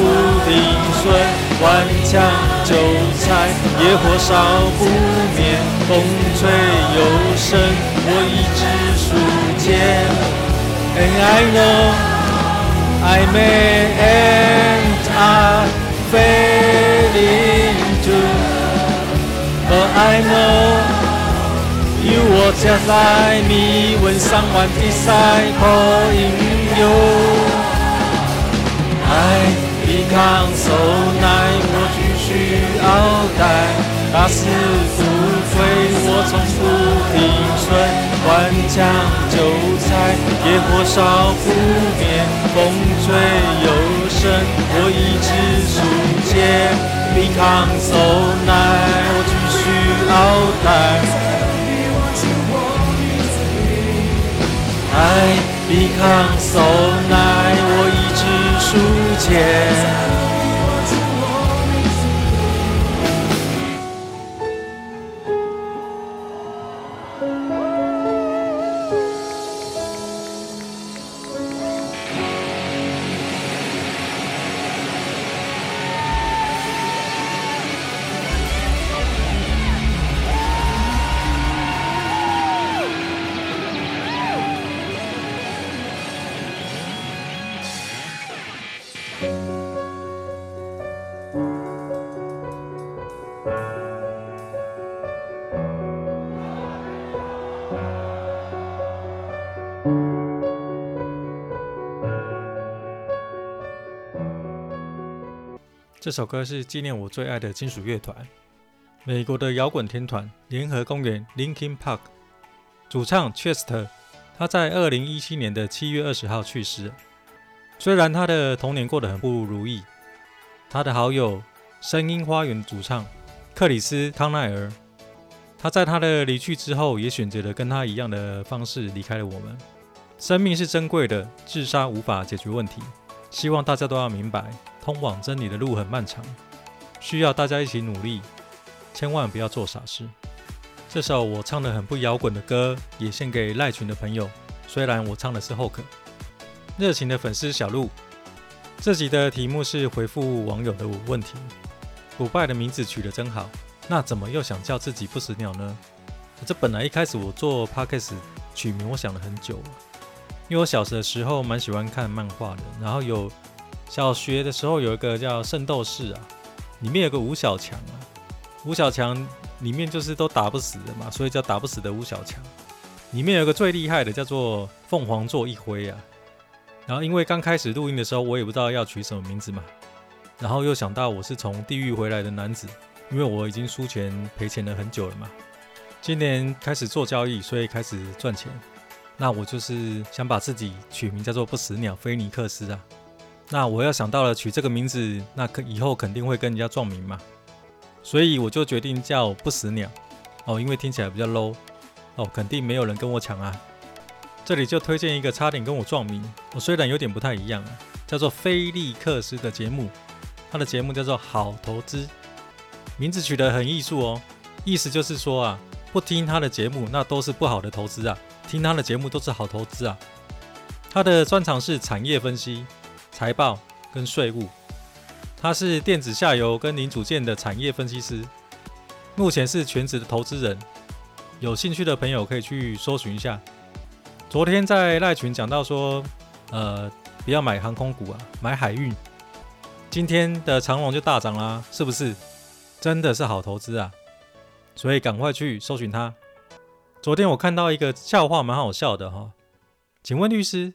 不停损，顽强纠缠，野火烧不灭，风吹又生，我一直数钱。And I know I may end up failing too, but I know. You walk just like me when someone decides calling you. I become so nice，我继续鏖战，打死不退，我从不停损，顽强纠缠，野火烧不灭，风吹又生，我一直数钱。Become so nice，我继续鏖战。I become so nice，我一直数钱。这首歌是纪念我最爱的金属乐团——美国的摇滚天团联合公园 （Linkin Park） 主唱 Chester。他在二零一七年的七月二十号去世。虽然他的童年过得很不如意，他的好友声音花园主唱克里斯康奈尔，他在他的离去之后，也选择了跟他一样的方式离开了我们。生命是珍贵的，自杀无法解决问题。希望大家都要明白。通往真理的路很漫长，需要大家一起努力，千万不要做傻事。这首我唱的很不摇滚的歌，也献给赖群的朋友。虽然我唱的是 Hulk，热情的粉丝小鹿。这集的题目是回复网友的问题。古拜的名字取得真好，那怎么又想叫自己不死鸟呢？这本来一开始我做 Podcast 取名，我想了很久，因为我小的时候蛮喜欢看漫画的，然后有。小学的时候有一个叫《圣斗士》啊，里面有个吴小强啊，吴小强里面就是都打不死的嘛，所以叫打不死的吴小强。里面有个最厉害的叫做凤凰座一辉啊，然后因为刚开始录音的时候我也不知道要取什么名字嘛，然后又想到我是从地狱回来的男子，因为我已经输钱赔钱了很久了嘛，今年开始做交易，所以开始赚钱，那我就是想把自己取名叫做不死鸟菲尼克斯啊。那我要想到了取这个名字，那可以后肯定会跟人家撞名嘛，所以我就决定叫不死鸟。哦，因为听起来比较 low 哦，肯定没有人跟我抢啊。这里就推荐一个差点跟我撞名，我虽然有点不太一样啊，叫做菲利克斯的节目，他的节目叫做好投资，名字取得很艺术哦，意思就是说啊，不听他的节目那都是不好的投资啊，听他的节目都是好投资啊。他的专长是产业分析。财报跟税务，他是电子下游跟零组件的产业分析师，目前是全职的投资人。有兴趣的朋友可以去搜寻一下。昨天在赖群讲到说，呃，不要买航空股啊，买海运。今天的长龙就大涨啦，是不是？真的是好投资啊！所以赶快去搜寻它。昨天我看到一个笑话，蛮好笑的哈。请问律师，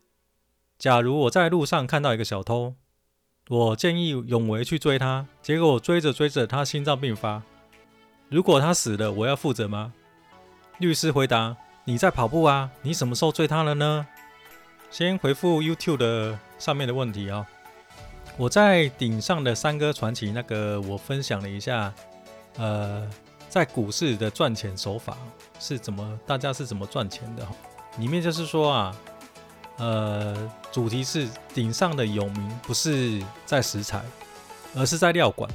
假如我在路上看到一个小偷，我见义勇为去追他，结果追着追着他心脏病发，如果他死了，我要负责吗？律师回答：你在跑步啊，你什么时候追他了呢？先回复 YouTube 的上面的问题啊。我在顶上的三哥传奇那个，我分享了一下，呃，在股市的赚钱手法是怎么，大家是怎么赚钱的？里面就是说啊。呃，主题是顶上的有名不是在食材，而是在料管。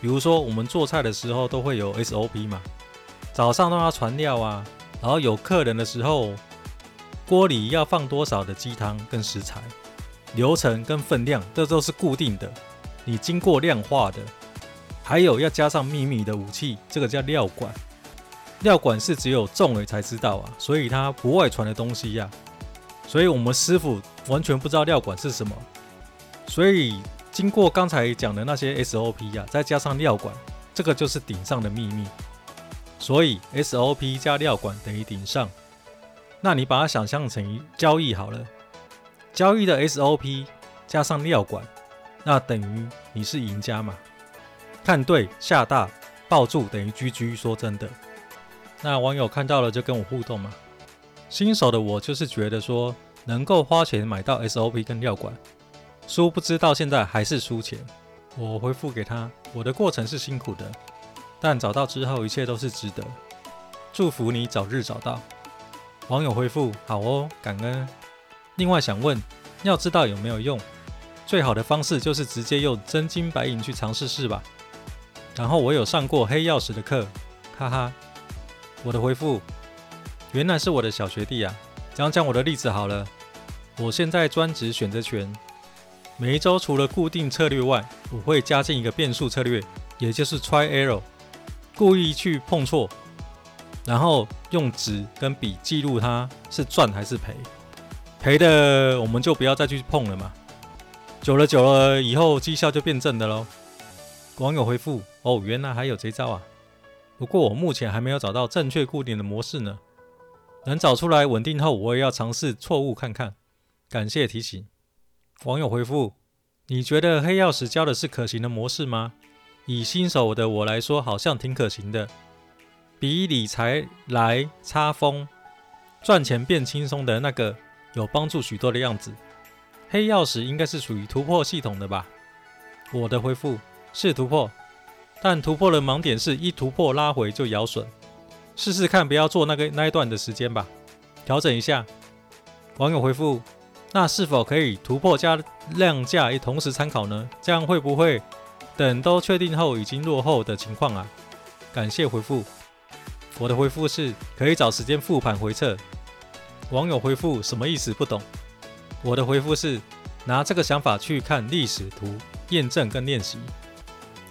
比如说，我们做菜的时候都会有 SOP 嘛，早上都要传料啊，然后有客人的时候，锅里要放多少的鸡汤跟食材，流程跟分量，这都是固定的，你经过量化的。还有要加上秘密的武器，这个叫料管。料管是只有众人才知道啊，所以它不外传的东西呀、所以我们师傅完全不知道料管是什么，所以经过刚才讲的那些 SOP 呀、啊，再加上料管，这个就是顶上的秘密。所以 SOP 加料管等于顶上。那你把它想象成交易好了，交易的 SOP 加上料管，那等于你是赢家嘛？看对下大抱住等于 GG。说真的，那网友看到了就跟我互动嘛。新手的我就是觉得说能够花钱买到 SOP 跟料管，殊不知到现在还是输钱。我回复给他，我的过程是辛苦的，但找到之后一切都是值得。祝福你早日找到。网友回复好哦，感恩。另外想问，要知道有没有用，最好的方式就是直接用真金白银去尝试试吧。然后我有上过黑曜石的课，哈哈。我的回复。原来是我的小学弟啊！讲讲我的例子好了。我现在专职选择权，每一周除了固定策略外，我会加进一个变数策略，也就是 try error，故意去碰错，然后用纸跟笔记录它是赚还是赔。赔的我们就不要再去碰了嘛。久了久了以后绩效就变正的喽。网友回复：哦，原来还有这招啊！不过我目前还没有找到正确固定的模式呢。能找出来稳定后，我也要尝试错误看看。感谢提醒。网友回复：你觉得黑曜石教的是可行的模式吗？以新手的我来说，好像挺可行的，比理财来插风赚钱变轻松的那个有帮助许多的样子。黑曜石应该是属于突破系统的吧？我的回复是突破，但突破的盲点是一突破拉回就咬损。试试看，不要做那个那一段的时间吧，调整一下。网友回复：那是否可以突破加量价一同时参考呢？这样会不会等都确定后已经落后的情况啊？感谢回复。我的回复是可以找时间复盘回测。网友回复：什么意思？不懂。我的回复是拿这个想法去看历史图验证跟练习。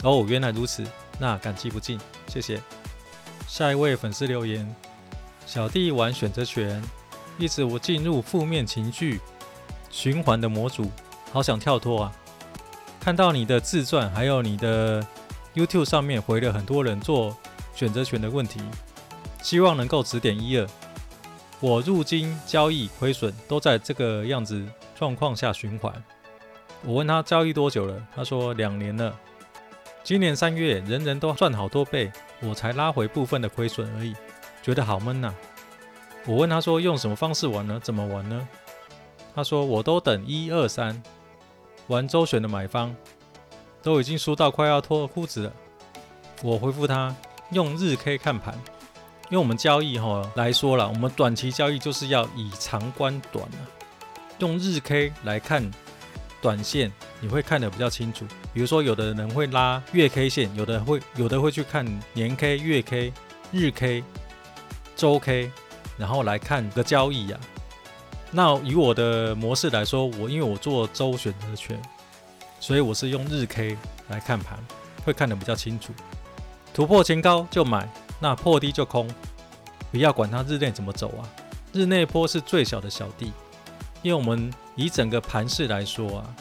哦，原来如此，那感激不尽，谢谢。下一位粉丝留言：小弟玩选择权，一直我进入负面情绪循环的模组，好想跳脱啊！看到你的自传，还有你的 YouTube 上面回了很多人做选择权的问题，希望能够指点一二。我入金交易亏损都在这个样子状况下循环。我问他交易多久了，他说两年了。今年三月，人人都赚好多倍。我才拉回部分的亏损而已，觉得好闷呐、我问他说用什么方式玩呢？怎么玩呢？他说我都等一二三，玩周选的买方都已经输到快要脱裤子了。我回复他用日 K 看盘，因为我们交易哈来说了，我们短期交易就是要以长观短啊，用日 K 来看短线。你会看得比较清楚，比如说有的人会拉月 K 线，有的会有的会去看年 K、月 K、日 K、周 K，然后来看个交易呀、啊。那以我的模式来说，我因为我做周选择权，所以我是用日 K 来看盘，会看得比较清楚。突破前高就买，那破低就空，不要管它日内怎么走啊。日内波是最小的小弟，因为我们以整个盘势来说啊。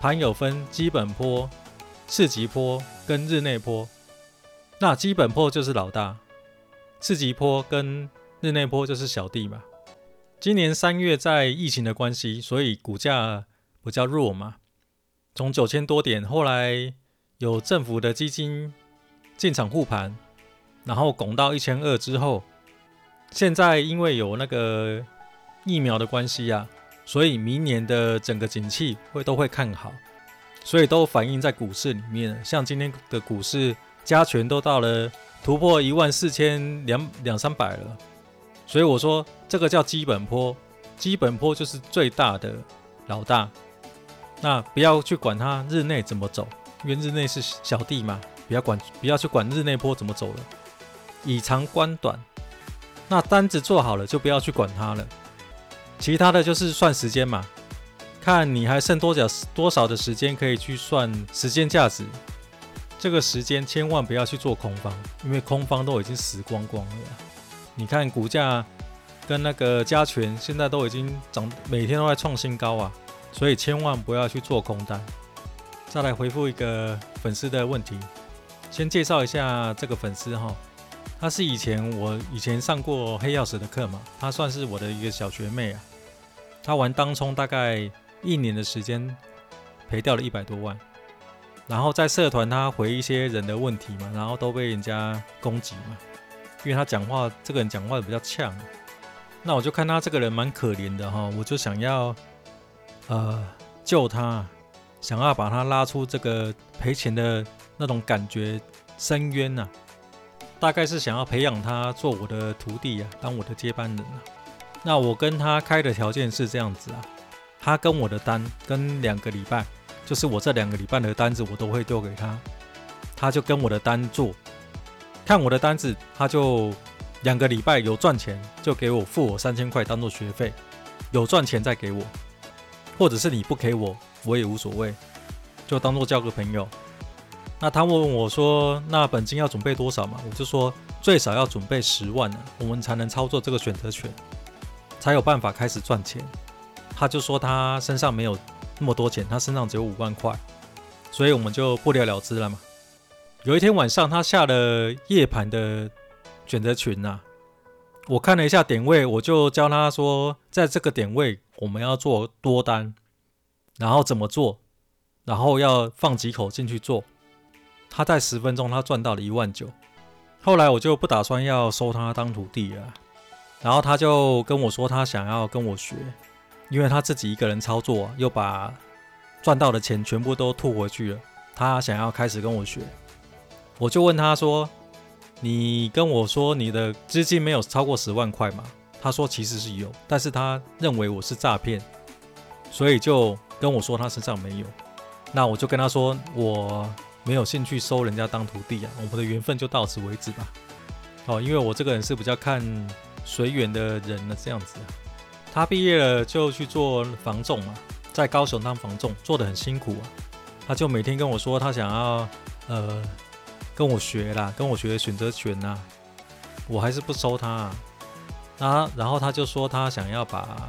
盘有分基本波、次级波跟日内波。那基本波就是老大，次级波跟日内波就是小弟嘛。今年三月在疫情的关系，所以股价比较弱嘛，从九千多点，后来有政府的基金进场护盘，然后拱到一千二之后，现在因为有那个疫苗的关系啊，所以明年的整个景气会都会看好，所以都反映在股市里面。像今天的股市加权都到了突破一万四千两两三百了。所以我说，这个叫基本波，基本波就是最大的老大。那不要去管它日内怎么走，因为日内是小弟嘛，不要管，不要去管日内波怎么走了。以长观短，那单子做好了就不要去管它了。其他的就是算时间嘛，看你还剩多少多少的时间可以去算时间价值。这个时间千万不要去做空方，因为空方都已经死光光了。你看股价跟那个加权现在都已经涨，每天都在创新高啊，所以千万不要去做空单。再来回复一个粉丝的问题，先介绍一下这个粉丝哈，他是以前我以前上过黑曜石的课嘛，他算是我的一个小学妹啊。他玩当冲大概一年的时间，赔掉了一百多万，然后在社团他回一些人的问题嘛，然后都被人家攻击嘛。因为他讲话，这个人讲话比较呛，那我就看他这个人蛮可怜的哈，我就想要呃救他，想要把他拉出这个赔钱的那种感觉深渊呐，大概是想要培养他做我的徒弟啊，当我的接班人啊。那我跟他开的条件是这样子啊，他跟我的单跟两个礼拜，就是我这两个礼拜的单子我都会丢给他，他就跟我的单做。看我的单子，他就两个礼拜有赚钱，就给我付我三千块当做学费，有赚钱再给我，或者是你不给我，我也无所谓，就当做交个朋友。那他问我说：“那本金要准备多少嘛？”我就说：“最少要准备十万呢，我们才能操作这个选择权，才有办法开始赚钱。”他就说他身上没有那么多钱，他身上只有五万块，所以我们就不了了之了嘛。有一天晚上，他下了夜盘的选择权呐，我看了一下点位，我就教他说，在这个点位我们要做多单，然后怎么做，然后要放几口进去做。他在十分钟，他赚到了一万九。后来我就不打算要收他当徒弟了，然后他就跟我说，他想要跟我学，因为他自己一个人操作，又把赚到的钱全部都吐回去了，他想要开始跟我学。我就问他说：“你跟我说你的资金没有超过十万块吗？”他说：“其实是有，但是他认为我是诈骗，所以就跟我说他身上没有。”那我就跟他说：“我没有兴趣收人家当徒弟啊，我们的缘分就到此为止吧。”哦，因为我这个人是比较看随缘的人呢，这样子。他毕业了就去做房仲嘛，在高雄当房仲，做得很辛苦啊。他就每天跟我说他想要呃。跟我学啦，跟我学选择权呐，我还是不收他啊。那然后他就说他想要把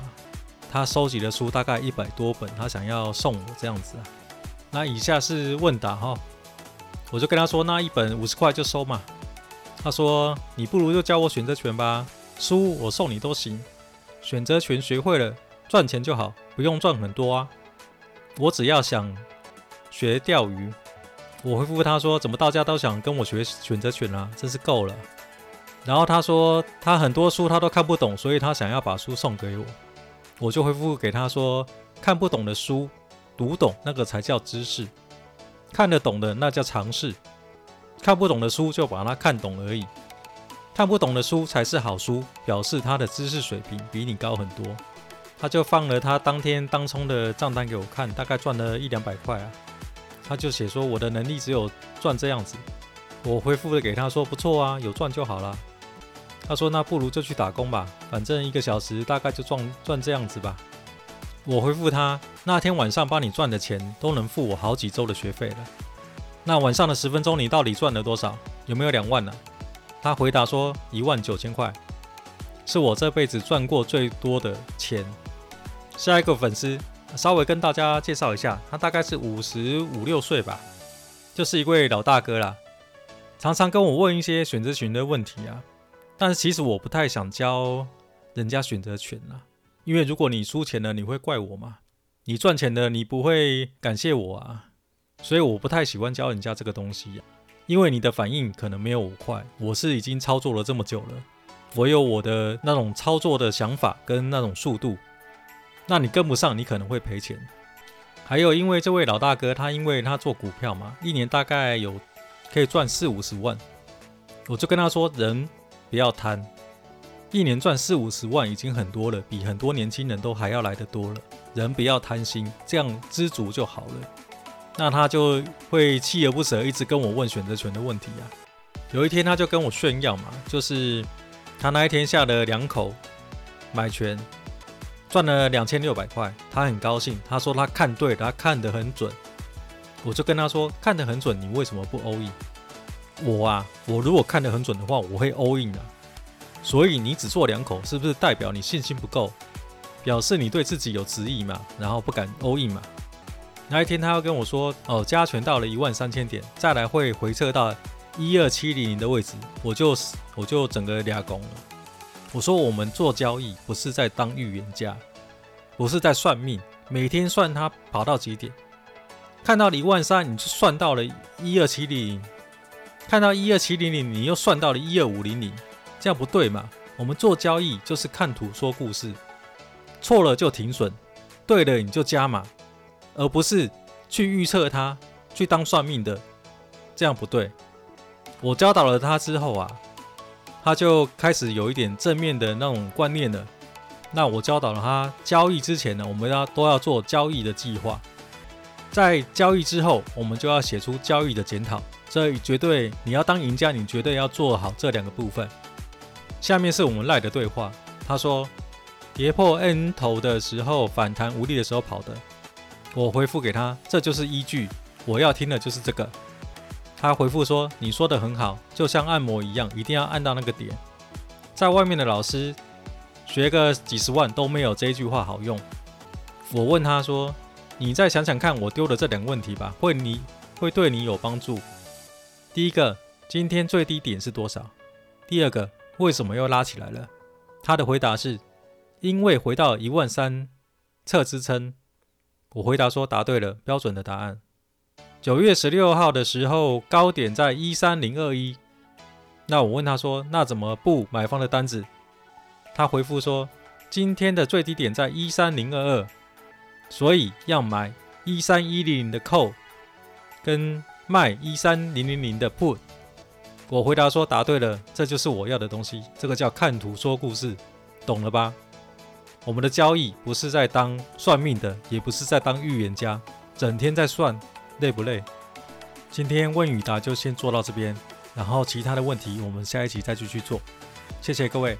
他收集的书大概一百多本，他想要送我这样子啊。那以下是问答哈，我就跟他说那一本五十块就收嘛。他说你不如就教我选择权吧，书我送你都行，选择权学会了赚钱就好，不用赚很多啊。我只要想学钓鱼。我回复他说：“怎么大家都想跟我学选择权啊？真是够了。”然后他说：“他很多书他都看不懂，所以他想要把书送给我。”我就回复给他说：“看不懂的书，读懂那个才叫知识；看得懂的那叫常识。看不懂的书就把它看懂而已。看不懂的书才是好书，表示他的知识水平比你高很多。”他就放了他当天当冲的账单给我看，大概赚了一两百块啊。他就写说我的能力只有赚这样子，我回复了给他说不错啊，有赚就好了。他说那不如就去打工吧，反正一个小时大概就赚赚这样子吧。我回复他那天晚上帮你赚的钱都能付我好几周的学费了。那晚上的十分钟你到底赚了多少？有没有两万呢？他回答说一万九千块，是我这辈子赚过最多的钱。下一个粉丝。稍微跟大家介绍一下，他大概是五十五六岁吧，就是一位老大哥啦。常常跟我问一些选择权的问题啊。但是其实我不太想教人家选择权啦，因为如果你输钱了，你会怪我吗？你赚钱了，你不会感谢我啊？所以我不太喜欢教人家这个东西，因为你的反应可能没有我快。我是已经操作了这么久了，我有我的那种操作的想法跟那种速度，那你跟不上，你可能会赔钱。还有，因为这位老大哥他因为他做股票嘛，一年大概有可以赚四五十万，我就跟他说，人不要贪，一年赚四五十万已经很多了，比很多年轻人都还要来得多了。人不要贪心，这样知足就好了。那他就会锲而不舍，一直跟我问选择权的问题啊。有一天他就跟我炫耀嘛，就是他那一天下了两口买权，赚了两千六百块，他很高兴。他说他看对了，他看得很准。我就跟他说，看得很准，你为什么不 all in？我啊，我如果看得很准的话，我会 all in 的。所以你只做两口，是不是代表你信心不够？表示你对自己有质疑嘛，然后不敢 all in 嘛。那一天他要跟我说，哦，加权到了一万三千点，再来会回撤到一二七零零的位置，我就我就整个俩拱了。我说我们做交易不是在当预言家，不是在算命，每天算它跑到几点，看到一万三你就算到了一二七零零，看到一二七零零你又算到了一二五零零，这样不对嘛？我们做交易就是看图说故事。错了就停损，对了你就加码，而不是去预测它，去当算命的，这样不对。我教导了他之后啊，他就开始有一点正面的那种观念了。那我教导了他，交易之前呢，我们要都要做交易的计划，在交易之后，我们就要写出交易的检讨。这绝对你要当赢家，你绝对要做好这两个部分。下面是我们赖的对话，他说。跌破 N 头的时候，反弹无力的时候跑的，我回复给他，这就是依据，我要听的就是这个。他回复说：“你说的很好，就像按摩一样，一定要按到那个点。”在外面的老师学个几十万都没有这一句话好用。我问他说：“你再想想看，我丢的这两个问题吧，会你会对你有帮助。第一个，今天最低点是多少？第二个，为什么又拉起来了？”他的回答是。因为回到一万三测支撑，我回答说答对了，标准的答案。九月十六号的时候，高点在一三零二一。那我问他说，那怎么不买方的单子？他回复说，今天的最低点在一三零二二，所以要买一三一零零的 call，跟卖一三零零零的 put。我回答说答对了，这就是我要的东西。这个叫看图说故事，懂了吧？我们的交易不是在当算命的，也不是在当预言家，整天在算，累不累？今天问与答就先做到这边，然后其他的问题我们下一期再继续做。谢谢各位。